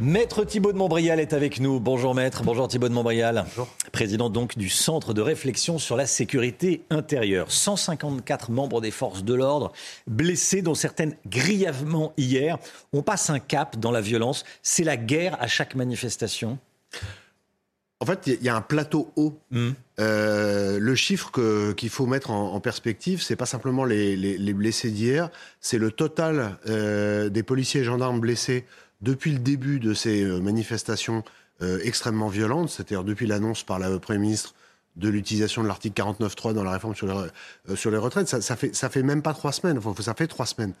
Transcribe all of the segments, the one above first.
Maître Thibault de Montbrial est avec nous. Bonjour maître, bonjour Thibault de Montbrial. Bonjour. Président donc du Centre de réflexion sur la sécurité intérieure. 154 membres des forces de l'ordre blessés, dont certaines grièvement hier. On passe un cap dans la violence. C'est la guerre à chaque manifestation. En fait, il y a un plateau haut. Hmm. Euh, le chiffre qu'il faut mettre en, en perspective, c'est pas simplement les, les- les blessés d'hier, c'est le total euh, des policiers et gendarmes blessés depuis le début de ces euh, manifestations euh, extrêmement violentes, c'est-à-dire depuis l'annonce par le Premier ministre de l'utilisation de l'article 49.3 dans la réforme sur les, euh, sur les retraites. Ça, ça fait, ça fait même pas trois semaines, enfin, ça fait trois semaines.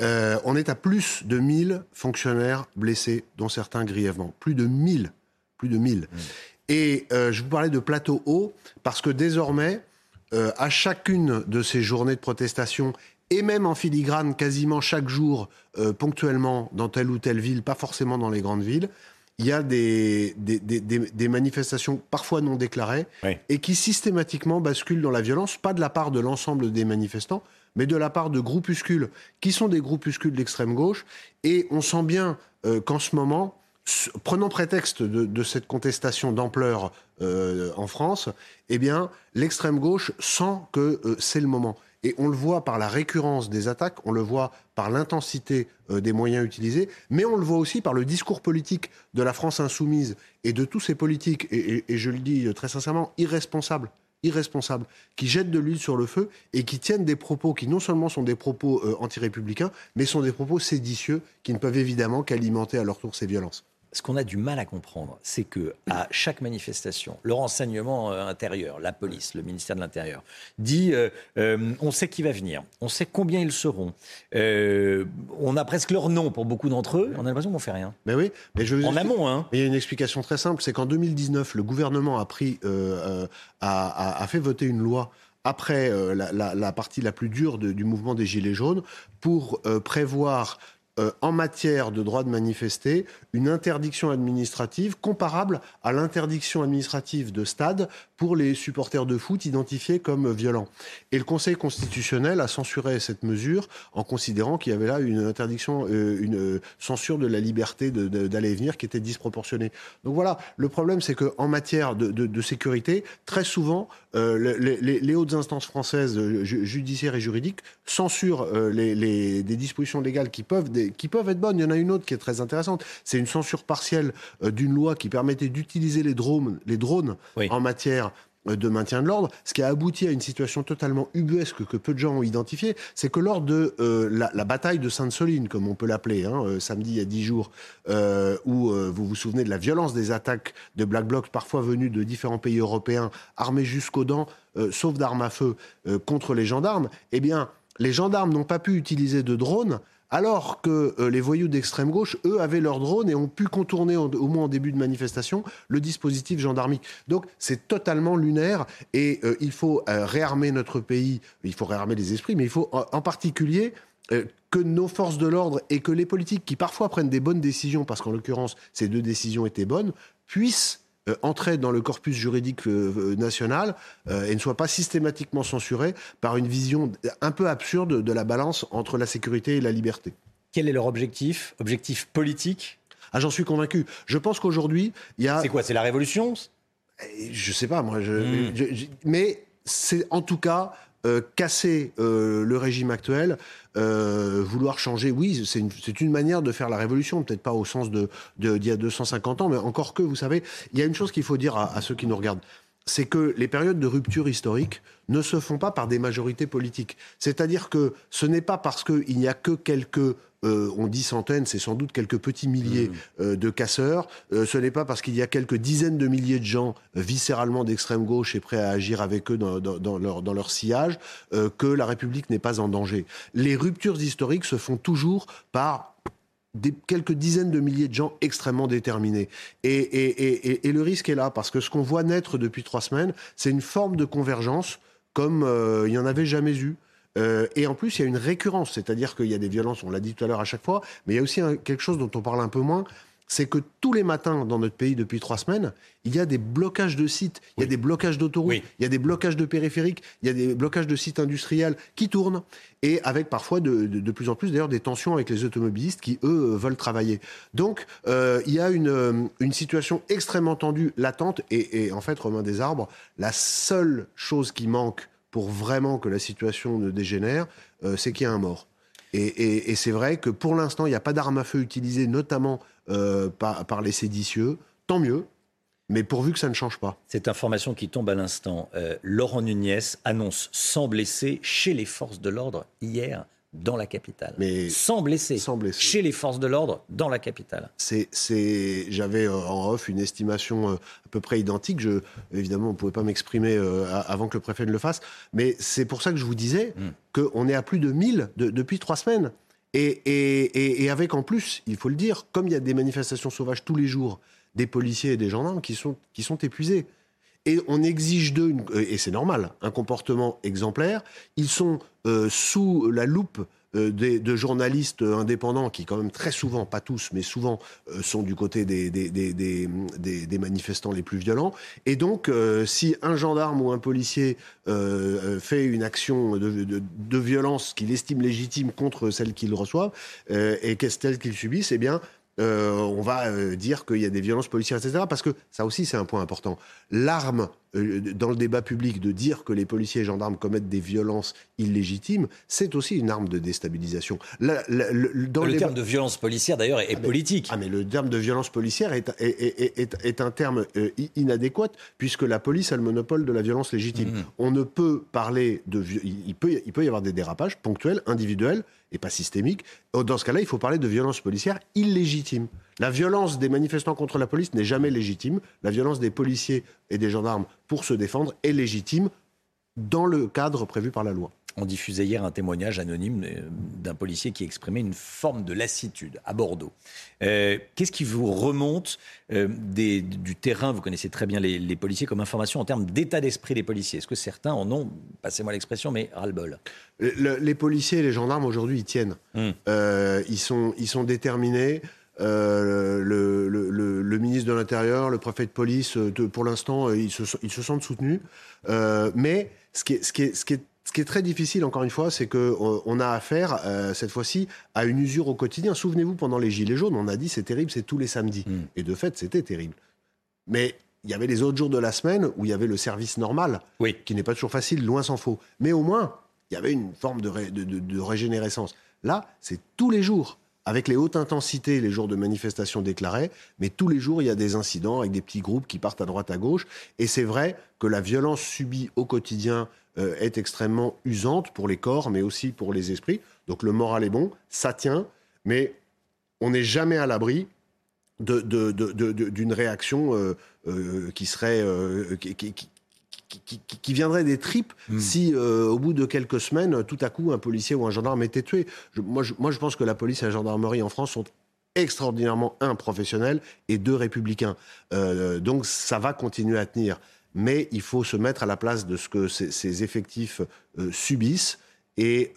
Euh, on est à plus de 1000 fonctionnaires blessés, dont certains grièvement. Plus de 1000. Plus de 1000. Et euh, je vous parlais de plateau haut parce que désormais, euh, à chacune de ces journées de protestation, et même en filigrane quasiment chaque jour, euh, ponctuellement, dans telle ou telle ville, pas forcément dans les grandes villes, il y a des, des, des- des- des manifestations parfois non déclarées Oui. et qui systématiquement basculent dans la violence, pas de la part de l'ensemble des manifestants, mais de la part de groupuscules qui sont des groupuscules d'extrême gauche. Et on sent bien euh, qu'en ce moment, s- prenant prétexte de, cette contestation d'ampleur euh, en France, eh bien, l'extrême gauche sent que euh, c'est le moment. Et on le voit par la récurrence des attaques, on le voit par l'intensité euh, des moyens utilisés, mais on le voit aussi par le discours politique de la France insoumise et de tous ces politiques, et, je le dis très sincèrement, irresponsables, irresponsables, qui jettent de l'huile sur le feu et qui tiennent des propos qui non seulement sont des propos anti-républicains, mais sont des propos séditieux qui ne peuvent évidemment qu'alimenter à leur tour ces violences. Ce qu'on a du mal à comprendre, c'est que à chaque manifestation, le renseignement euh, intérieur, la police, le ministère de l'Intérieur, dit euh, euh, on sait qui va venir, on sait combien ils seront, Euh, on a presque leur nom pour beaucoup d'entre eux, on a l'impression qu'on fait rien. Mais oui, mais je En amont, hein. Mais il y a une explication très simple, c'est qu'en 2019, le gouvernement a pris, a, a- a fait voter une loi après euh, la, la- la partie la plus dure de- du mouvement des Gilets jaunes pour euh, prévoir euh, en matière de droit de manifester une interdiction administrative comparable à l'interdiction administrative de stade pour les supporters de foot identifiés comme violents. Et le Conseil constitutionnel a censuré cette mesure en considérant qu'il y avait là une interdiction, euh, une euh, censure de la liberté d'aller et venir qui était disproportionnée. Donc voilà, le problème c'est qu'en matière de, sécurité, très souvent, le- les, hautes instances françaises ju- judiciaires et juridiques censurent des dispositions légales qui peuvent, qui peuvent être bonnes. Il y en a une autre qui est très intéressante. C'est une censure partielle euh, d'une loi qui permettait d'utiliser les drones, les drones Oui. en matière euh, de maintien de l'ordre, ce qui a abouti à une situation totalement ubuesque que peu de gens ont identifiée, c'est que lors de euh, la, la bataille de Sainte-Soline, comme on peut l'appeler, hein, euh, samedi il y a dix jours, euh, où vous vous souvenez de la violence des attaques de Black Blocs, parfois venus de différents pays européens, armés jusqu'aux dents, sauf d'armes à feu, contre les gendarmes, eh bien, les gendarmes n'ont pas pu utiliser de drones alors que euh, les voyous d'extrême gauche, eux, avaient leurs drones et ont pu contourner, au, moins en début de manifestation, le dispositif gendarmique. Donc c'est totalement lunaire et euh, il faut euh, réarmer notre pays, il faut réarmer les esprits, mais il faut en, particulier que nos forces de l'ordre et que les politiques qui parfois prennent des bonnes décisions, parce qu'en l'occurrence ces deux décisions étaient bonnes, puissent euh, entrer dans le corpus juridique euh, euh, national euh, et ne soient pas systématiquement censurés par une vision un peu absurde de la balance entre la sécurité et la liberté. Quel est leur objectif? Objectif politique? Ah, j'en suis convaincu. Je pense qu'aujourd'hui, il y a. C'est quoi C'est la révolution? Je sais pas, moi. Je, Hmm. je- mais c'est en tout cas euh, casser euh, le régime actuel, euh, vouloir changer. Oui, c'est une, une manière de faire la révolution, peut-être pas au sens de de- d'il y a 250 ans, mais encore que, vous savez, il y a une chose qu'il faut dire à, à ceux qui nous regardent. C'est que les périodes de rupture historique ne se font pas par des majorités politiques. C'est-à-dire que ce n'est pas parce qu'il n'y a que quelques euh, on dit centaines, c'est sans doute quelques petits milliers euh, de casseurs. Euh, ce n'est pas parce qu'il y a quelques dizaines de milliers de gens viscéralement d'extrême gauche et prêts à agir avec eux dans, dans- dans leur, dans leur sillage que la République n'est pas en danger. Les ruptures historiques se font toujours par des, quelques dizaines de milliers de gens extrêmement déterminés. Et, le risque est là, parce que ce qu'on voit naître depuis trois semaines, c'est une forme de convergence comme il n'y en avait jamais eu. Euh, et en plus, il y a une récurrence, c'est-à-dire qu'il y a des violences, on l'a dit tout à l'heure à chaque fois, mais il y a aussi quelque chose dont on parle un peu moins, c'est que tous les matins dans notre pays depuis trois semaines, il y a des blocages de sites, il y a des blocages d'autoroutes, il y a des blocages de périphériques, il y a des blocages de sites industriels qui tournent, et avec parfois de, plus en plus d'ailleurs des tensions avec les automobilistes qui, eux, veulent travailler. Donc, euh, il y a une, une, situation extrêmement tendue, latente, et, en fait, Romain Desarbres, la seule chose qui manque pour vraiment que la situation ne dégénère, euh, c'est qu'il y a un mort. Et, c'est vrai que pour l'instant, il n'y a pas d'armes à feu utilisées, notamment euh, par, les séditieux, tant mieux. Mais pourvu que ça ne change pas. Cette information qui tombe à l'instant, euh, Laurent Nunez annonce 100 blessés chez les forces de l'ordre hier dans la capitale. Mais sans blessés. chez les forces de l'ordre dans la capitale. C'est, j'avais euh, en off une estimation à peu près identique. Je, évidemment, on ne pouvait pas m'exprimer avant que le préfet ne le fasse, mais c'est pour ça que je vous disais hmm. qu'on est à plus de 1000 depuis trois semaines. Et, avec en plus, il faut le dire, comme il y a des manifestations sauvages tous les jours, des policiers et des gendarmes qui sont, qui sont épuisés. Et on exige d'eux, et c'est normal, un comportement exemplaire. Ils sont euh, sous la loupe euh, de journalistes indépendants qui, quand même, très souvent, pas tous, mais souvent, euh, sont du côté des, manifestants les plus violents. Et donc, si un gendarme ou un policier fait une action de, violence qu'il estime légitime contre celle qu'il reçoit, et qu'est-ce qu'elle qu'il subisse, eh bien, on va dire qu'il y a des violences policières, etc. Parce que ça aussi, c'est un point important. L'arme euh, dans le débat public de dire que les policiers et gendarmes commettent des violences illégitimes, c'est aussi une arme de déstabilisation. le, terme de violence policière, d'ailleurs, est, ah, politique. ah, mais le terme de violence policière est, est, un terme euh, inadéquat, puisque la police a le monopole de la violence légitime. Mmh. On ne peut parler de... Il peut, il peut y avoir des dérapages ponctuels, individuels, et pas systémiques. Dans ce cas-là, il faut parler de violence policière illégitime. La violence des manifestants contre la police n'est jamais légitime. La violence des policiers et des gendarmes pour se défendre est légitime dans le cadre prévu par la loi. On diffusait hier un témoignage anonyme euh, d'un policier qui exprimait une forme de lassitude à Bordeaux. Euh, qu'est-ce qui vous remonte euh, du terrain? Vous connaissez très bien les, policiers comme information en termes d'état d'esprit des policiers. Est-ce que certains en ont, passez-moi l'expression, mais ras-le-bol? Les policiers et les gendarmes aujourd'hui, ils tiennent. Ils, sont, ils sont déterminés. Euh, le, ministre de l'Intérieur, le préfet de police, euh, pour l'instant, euh, ils se, sentent soutenus. mais ce qui, est, très difficile, encore une fois, c'est qu'on a affaire, cette fois-ci, à une usure au quotidien. Souvenez-vous, pendant les Gilets jaunes, on a dit c'est terrible, c'est tous les samedis. Hmm. Et de fait, c'était terrible. Mais il y avait les autres jours de la semaine où il y avait le service normal, qui n'est pas toujours facile, loin s'en faut. Mais au moins, il y avait une forme de, de régénérescence. Là, c'est tous les jours avec les hautes intensités les jours de manifestation déclarés, mais tous les jours, il y a des incidents avec des petits groupes qui partent à droite, à gauche. Et c'est vrai que la violence subie au quotidien euh, est extrêmement usante pour les corps, mais aussi pour les esprits. Donc le moral est bon, ça tient, mais on n'est jamais à l'abri d'une réaction euh, euh, qui serait viendrait des tripes hmm. si, euh, au bout de quelques semaines, tout à coup, un policier ou un gendarme était tué. moi, je, moi, je pense que la police et la gendarmerie en France sont extraordinairement, un, professionnels et deux, républicains. Euh, donc, ça va continuer à tenir. Mais il faut se mettre à la place de ce que ces, effectifs euh, subissent et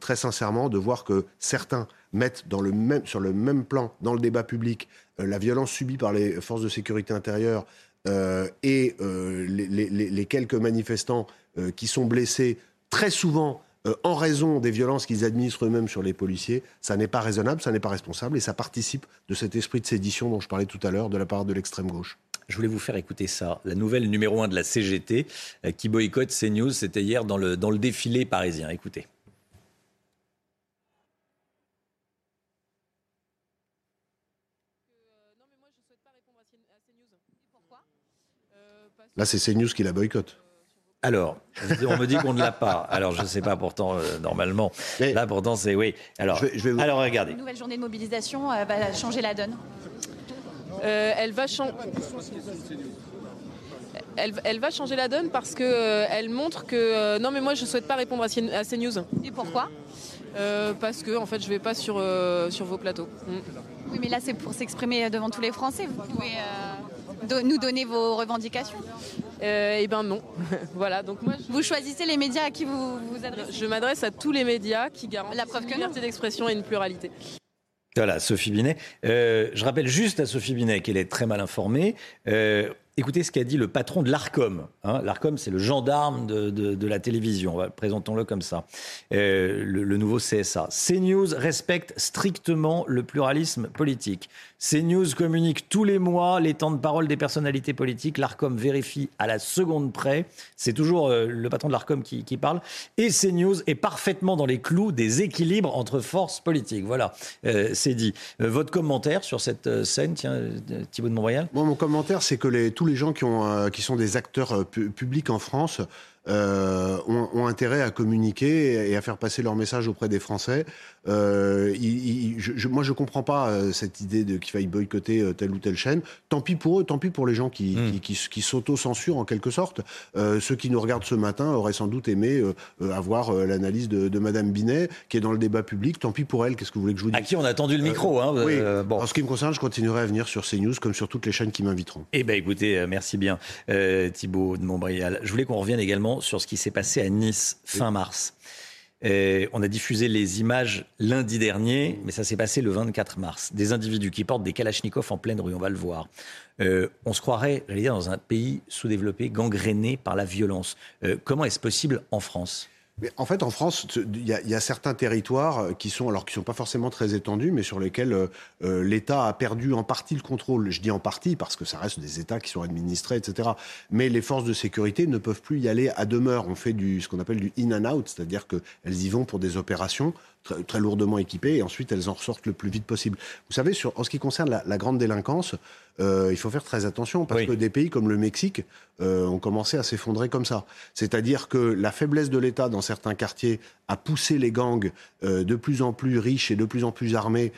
très sincèrement de voir que certains mettent dans le même, sur le même plan, dans le débat public, la violence subie par les forces de sécurité intérieure et euh, les, quelques manifestants euh, qui sont blessés très souvent en raison des violences qu'ils administrent eux-mêmes sur les policiers, ça n'est pas raisonnable, ça n'est pas responsable et ça participe de cet esprit de sédition dont je parlais tout à l'heure de la part de l'extrême gauche. Je voulais vous faire écouter ça. La nouvelle numéro 1 de la CGT qui boycotte CNews, c'était hier dans le, dans le défilé parisien. Écoutez. Là, c'est CNews qui la boycotte. Alors, on me dit qu'on ne l'a pas. Alors, je ne sais pas, pourtant, euh, normalement. là, pourtant, c'est oui. Alors, je vais, vous... alors regardez. Une nouvelle journée de mobilisation euh, va changer la donne euh, elle, va changer. Elle, va changer la donne parce qu'elle elle montre que non mais moi je ne souhaite pas répondre à CNews. Et pourquoi? Euh, parce que en fait, je vais pas sur, euh, sur vos plateaux. Mm. Oui, mais là, c'est pour s'exprimer devant tous les Français. Vous pouvez euh, do- nous donner vos revendications. Euh, eh ben non. voilà, donc moi, Vous choisissez les médias à qui vous vous adressez. je m'adresse à tous les médias qui garantissent La preuve une que liberté d'expression et une pluralité. Voilà, Sophie Binet. Euh, je rappelle juste à Sophie Binet qu'elle est très mal informée. Euh, écoutez ce qu'a dit le patron de l'ARCOM. Hein, L'ARCOM, c'est le gendarme de, de- de la télévision. Présentons-le comme ça. Euh, le, le nouveau CSA. CNews respecte strictement le pluralisme politique. CNews communique tous les mois les temps de parole des personnalités politiques. L'ARCOM vérifie à la seconde près. C'est toujours euh, le patron de l'ARCOM qui, qui parle. Et CNews est parfaitement dans les clous des équilibres entre forces politiques. Voilà, euh, c'est dit. Euh, votre commentaire sur cette scène, tiens, Thibault de Montbrial? Moi, mon commentaire, c'est que tous les gens qui, ont, qui sont des acteurs pu- publics en France ont intérêt à communiquer et à faire passer leur message auprès des Français. Euh, il- il- je, je- moi, je comprends pas euh, cette idée de qu'il faille boycotter euh, telle ou telle chaîne. Tant pis pour eux, tant pis pour les gens qui, Mm. qui, qui, qui s'auto-censurent en quelque sorte. Euh, ceux qui nous regardent ce matin auraient sans doute aimé avoir l'analyse de, de Madame Binet, qui est dans le débat public. Tant pis pour elle. Qu'est-ce que vous voulez que je vous dise À qui on a tendu le micro. hein, oui. bon. En ce qui me concerne, je continuerai à venir sur CNews comme sur toutes les chaînes qui m'inviteront. Eh bien, écoutez, merci bien, Thibault de Montbrial. Je voulais qu'on revienne également sur ce qui s'est passé à Nice fin mars. Euh, on a diffusé les images lundi dernier, mais ça s'est passé le 24 mars. Des individus qui portent des kalachnikovs en pleine rue, on va le voir. Euh, on se croirait, j'allais dire, dans un pays sous-développé, gangréné par la violence. Euh, comment est-ce possible en France? Mais en fait, en France, il y, y a certains territoires euh, qui sont, alors qui sont pas forcément très étendus, mais sur lesquels euh, euh, l'État a perdu en partie le contrôle. Je dis en partie parce que ça reste des États qui sont administrés, etc. Mais les forces de sécurité ne peuvent plus y aller à demeure. On fait du, ce qu'on appelle du in and out, c'est-à-dire qu'elles y vont pour des opérations très, très lourdement équipées et ensuite elles en ressortent le plus vite possible. Vous savez, sur, en ce qui concerne la, la grande délinquance, euh, il faut faire très attention parce Oui. que des pays comme le Mexique euh, ont commencé à s'effondrer comme ça. C'est-à-dire que la faiblesse de l'État dans certains quartiers a poussé les gangs euh, de plus en plus riches et de plus en plus armés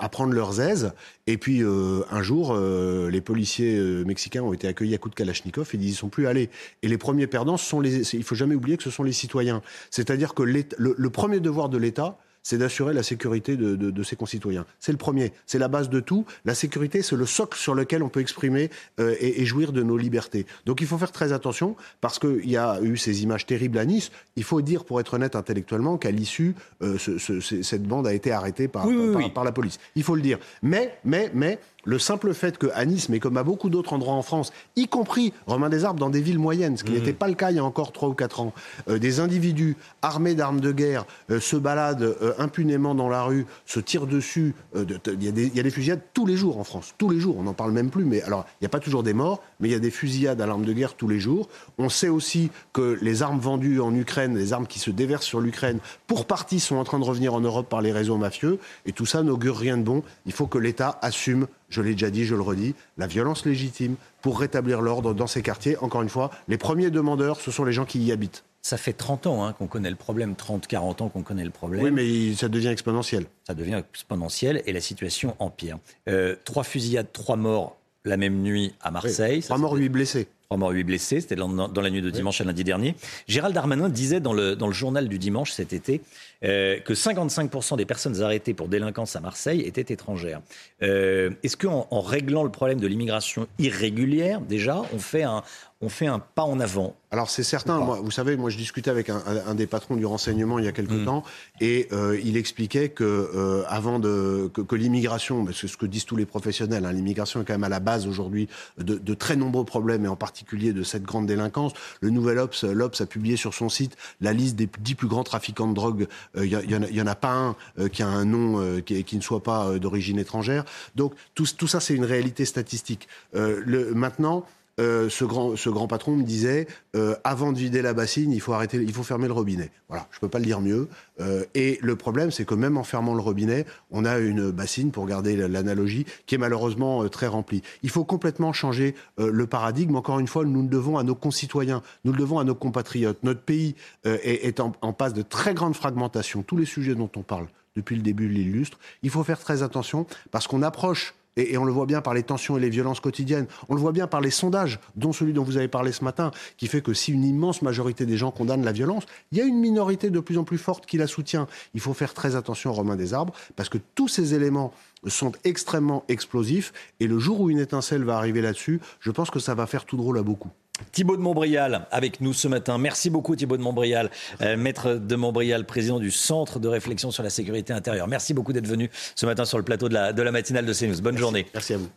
à prendre leurs aises. Et puis un jour, les policiers mexicains ont été accueillis à coups de Kalachnikov et ils n'y sont plus allés. Et les premiers perdants, ce sont les. Il faut jamais oublier que ce sont les citoyens. C'est-à-dire que le premier devoir de l'État, c'est d'assurer la sécurité de, de- de ses concitoyens. C'est le premier, c'est la base de tout. La sécurité, c'est le socle sur lequel on peut exprimer euh, et, et jouir de nos libertés. Donc il faut faire très attention parce qu'il y a eu ces images terribles à Nice. Il faut dire, pour être honnête intellectuellement, qu'à l'issue, euh, ce- ce- ce- cette bande a été arrêtée par, Oui, oui, par, oui. par la police. Il faut le dire. Mais, mais, mais, le simple fait qu'à Nice, mais comme à beaucoup d'autres endroits en France, y compris Romain des Arbres dans des villes moyennes, ce qui n'était pas le cas il y a encore 3 ou 4 ans, euh, des individus armés d'armes de guerre euh, se baladent euh, impunément dans la rue, se tirent dessus. de- de- Il y, a des- il y a des fusillades tous les jours en France, tous les jours. On n'en parle même plus. Mais alors, il n'y a pas toujours des morts, mais il y a des fusillades à l'arme de guerre tous les jours. On sait aussi que les armes vendues en Ukraine, les armes qui se déversent sur l'Ukraine, pour partie sont en train de revenir en Europe par les réseaux mafieux. Et tout ça n'augure rien de bon. Il faut que l'État assume, je l'ai déjà dit, je le redis, la violence légitime pour rétablir l'ordre dans ces quartiers. Encore une fois, les premiers demandeurs, ce sont les gens qui y habitent. Ça fait 30 ans hein, qu'on connaît le problème, 30, 40 ans qu'on connaît le problème. Oui, mais ça devient exponentiel. ça devient exponentiel et la situation empire. Euh, trois fusillades, trois morts la même nuit à Marseille. Trois morts, huit blessés. Trois morts, huit blessés. C'était dans, la nuit de dimanche à lundi dernier. Gérald Darmanin disait dans le, dans le journal du dimanche cet été euh, que 55% des personnes arrêtées pour délinquance à Marseille étaient étrangères. Euh, Est-ce qu'en en réglant le problème de l'immigration irrégulière, déjà, on fait un, on fait un pas en avant Alors c'est certain, moi, vous savez, moi je discutais avec un, des patrons du renseignement il y a quelque temps, et euh, il expliquait que euh, avant de que, que l'immigration, mais c'est ce que disent tous les professionnels, hein, l'immigration est quand même à la base aujourd'hui de, de très nombreux problèmes, et en particulier de cette grande délinquance. Le Nouvel Ops, a publié sur son site la liste des dix plus grands trafiquants de drogue. Euh, Il y, a- il y en a- pas un euh, qui a un nom euh, qui, qui ne soit pas euh, d'origine étrangère. Donc tout, tout ça, c'est une réalité statistique. Euh, le, maintenant. Euh, ce, grand, ce grand patron me disait euh, avant de vider la bassine, il faut arrêter, il faut fermer le robinet. Voilà, je peux pas le dire mieux. Euh, et le problème, c'est que même en fermant le robinet, on a une bassine, pour garder l'analogie, qui est malheureusement euh, très remplie. Il faut complètement changer euh, le paradigme. Encore une fois, nous le devons à nos concitoyens, nous le devons à nos compatriotes. Notre pays est, en, en passe de très grande fragmentation. Tous les sujets dont on parle depuis le début l'illustrent. Il faut faire très attention parce qu'on approche et, on le voit bien par les tensions et les violences quotidiennes, on le voit bien par les sondages, dont celui dont vous avez parlé ce matin, qui fait que si une immense majorité des gens condamnent la violence, il y a une minorité de plus en plus forte qui la soutient. Il faut faire très attention, Romain Desarbres, parce que tous ces éléments sont extrêmement explosifs, et le jour où une étincelle va arriver là-dessus, je pense que ça va faire tout drôle à beaucoup. Thibaut de Montbrial avec nous ce matin. Merci beaucoup Thibaut de Montbrial, euh, maître de Montbrial, président du Centre de réflexion sur la sécurité intérieure. Merci beaucoup d'être venu ce matin sur le plateau de la, de la matinale de CNews. Bonne journée. Merci à vous.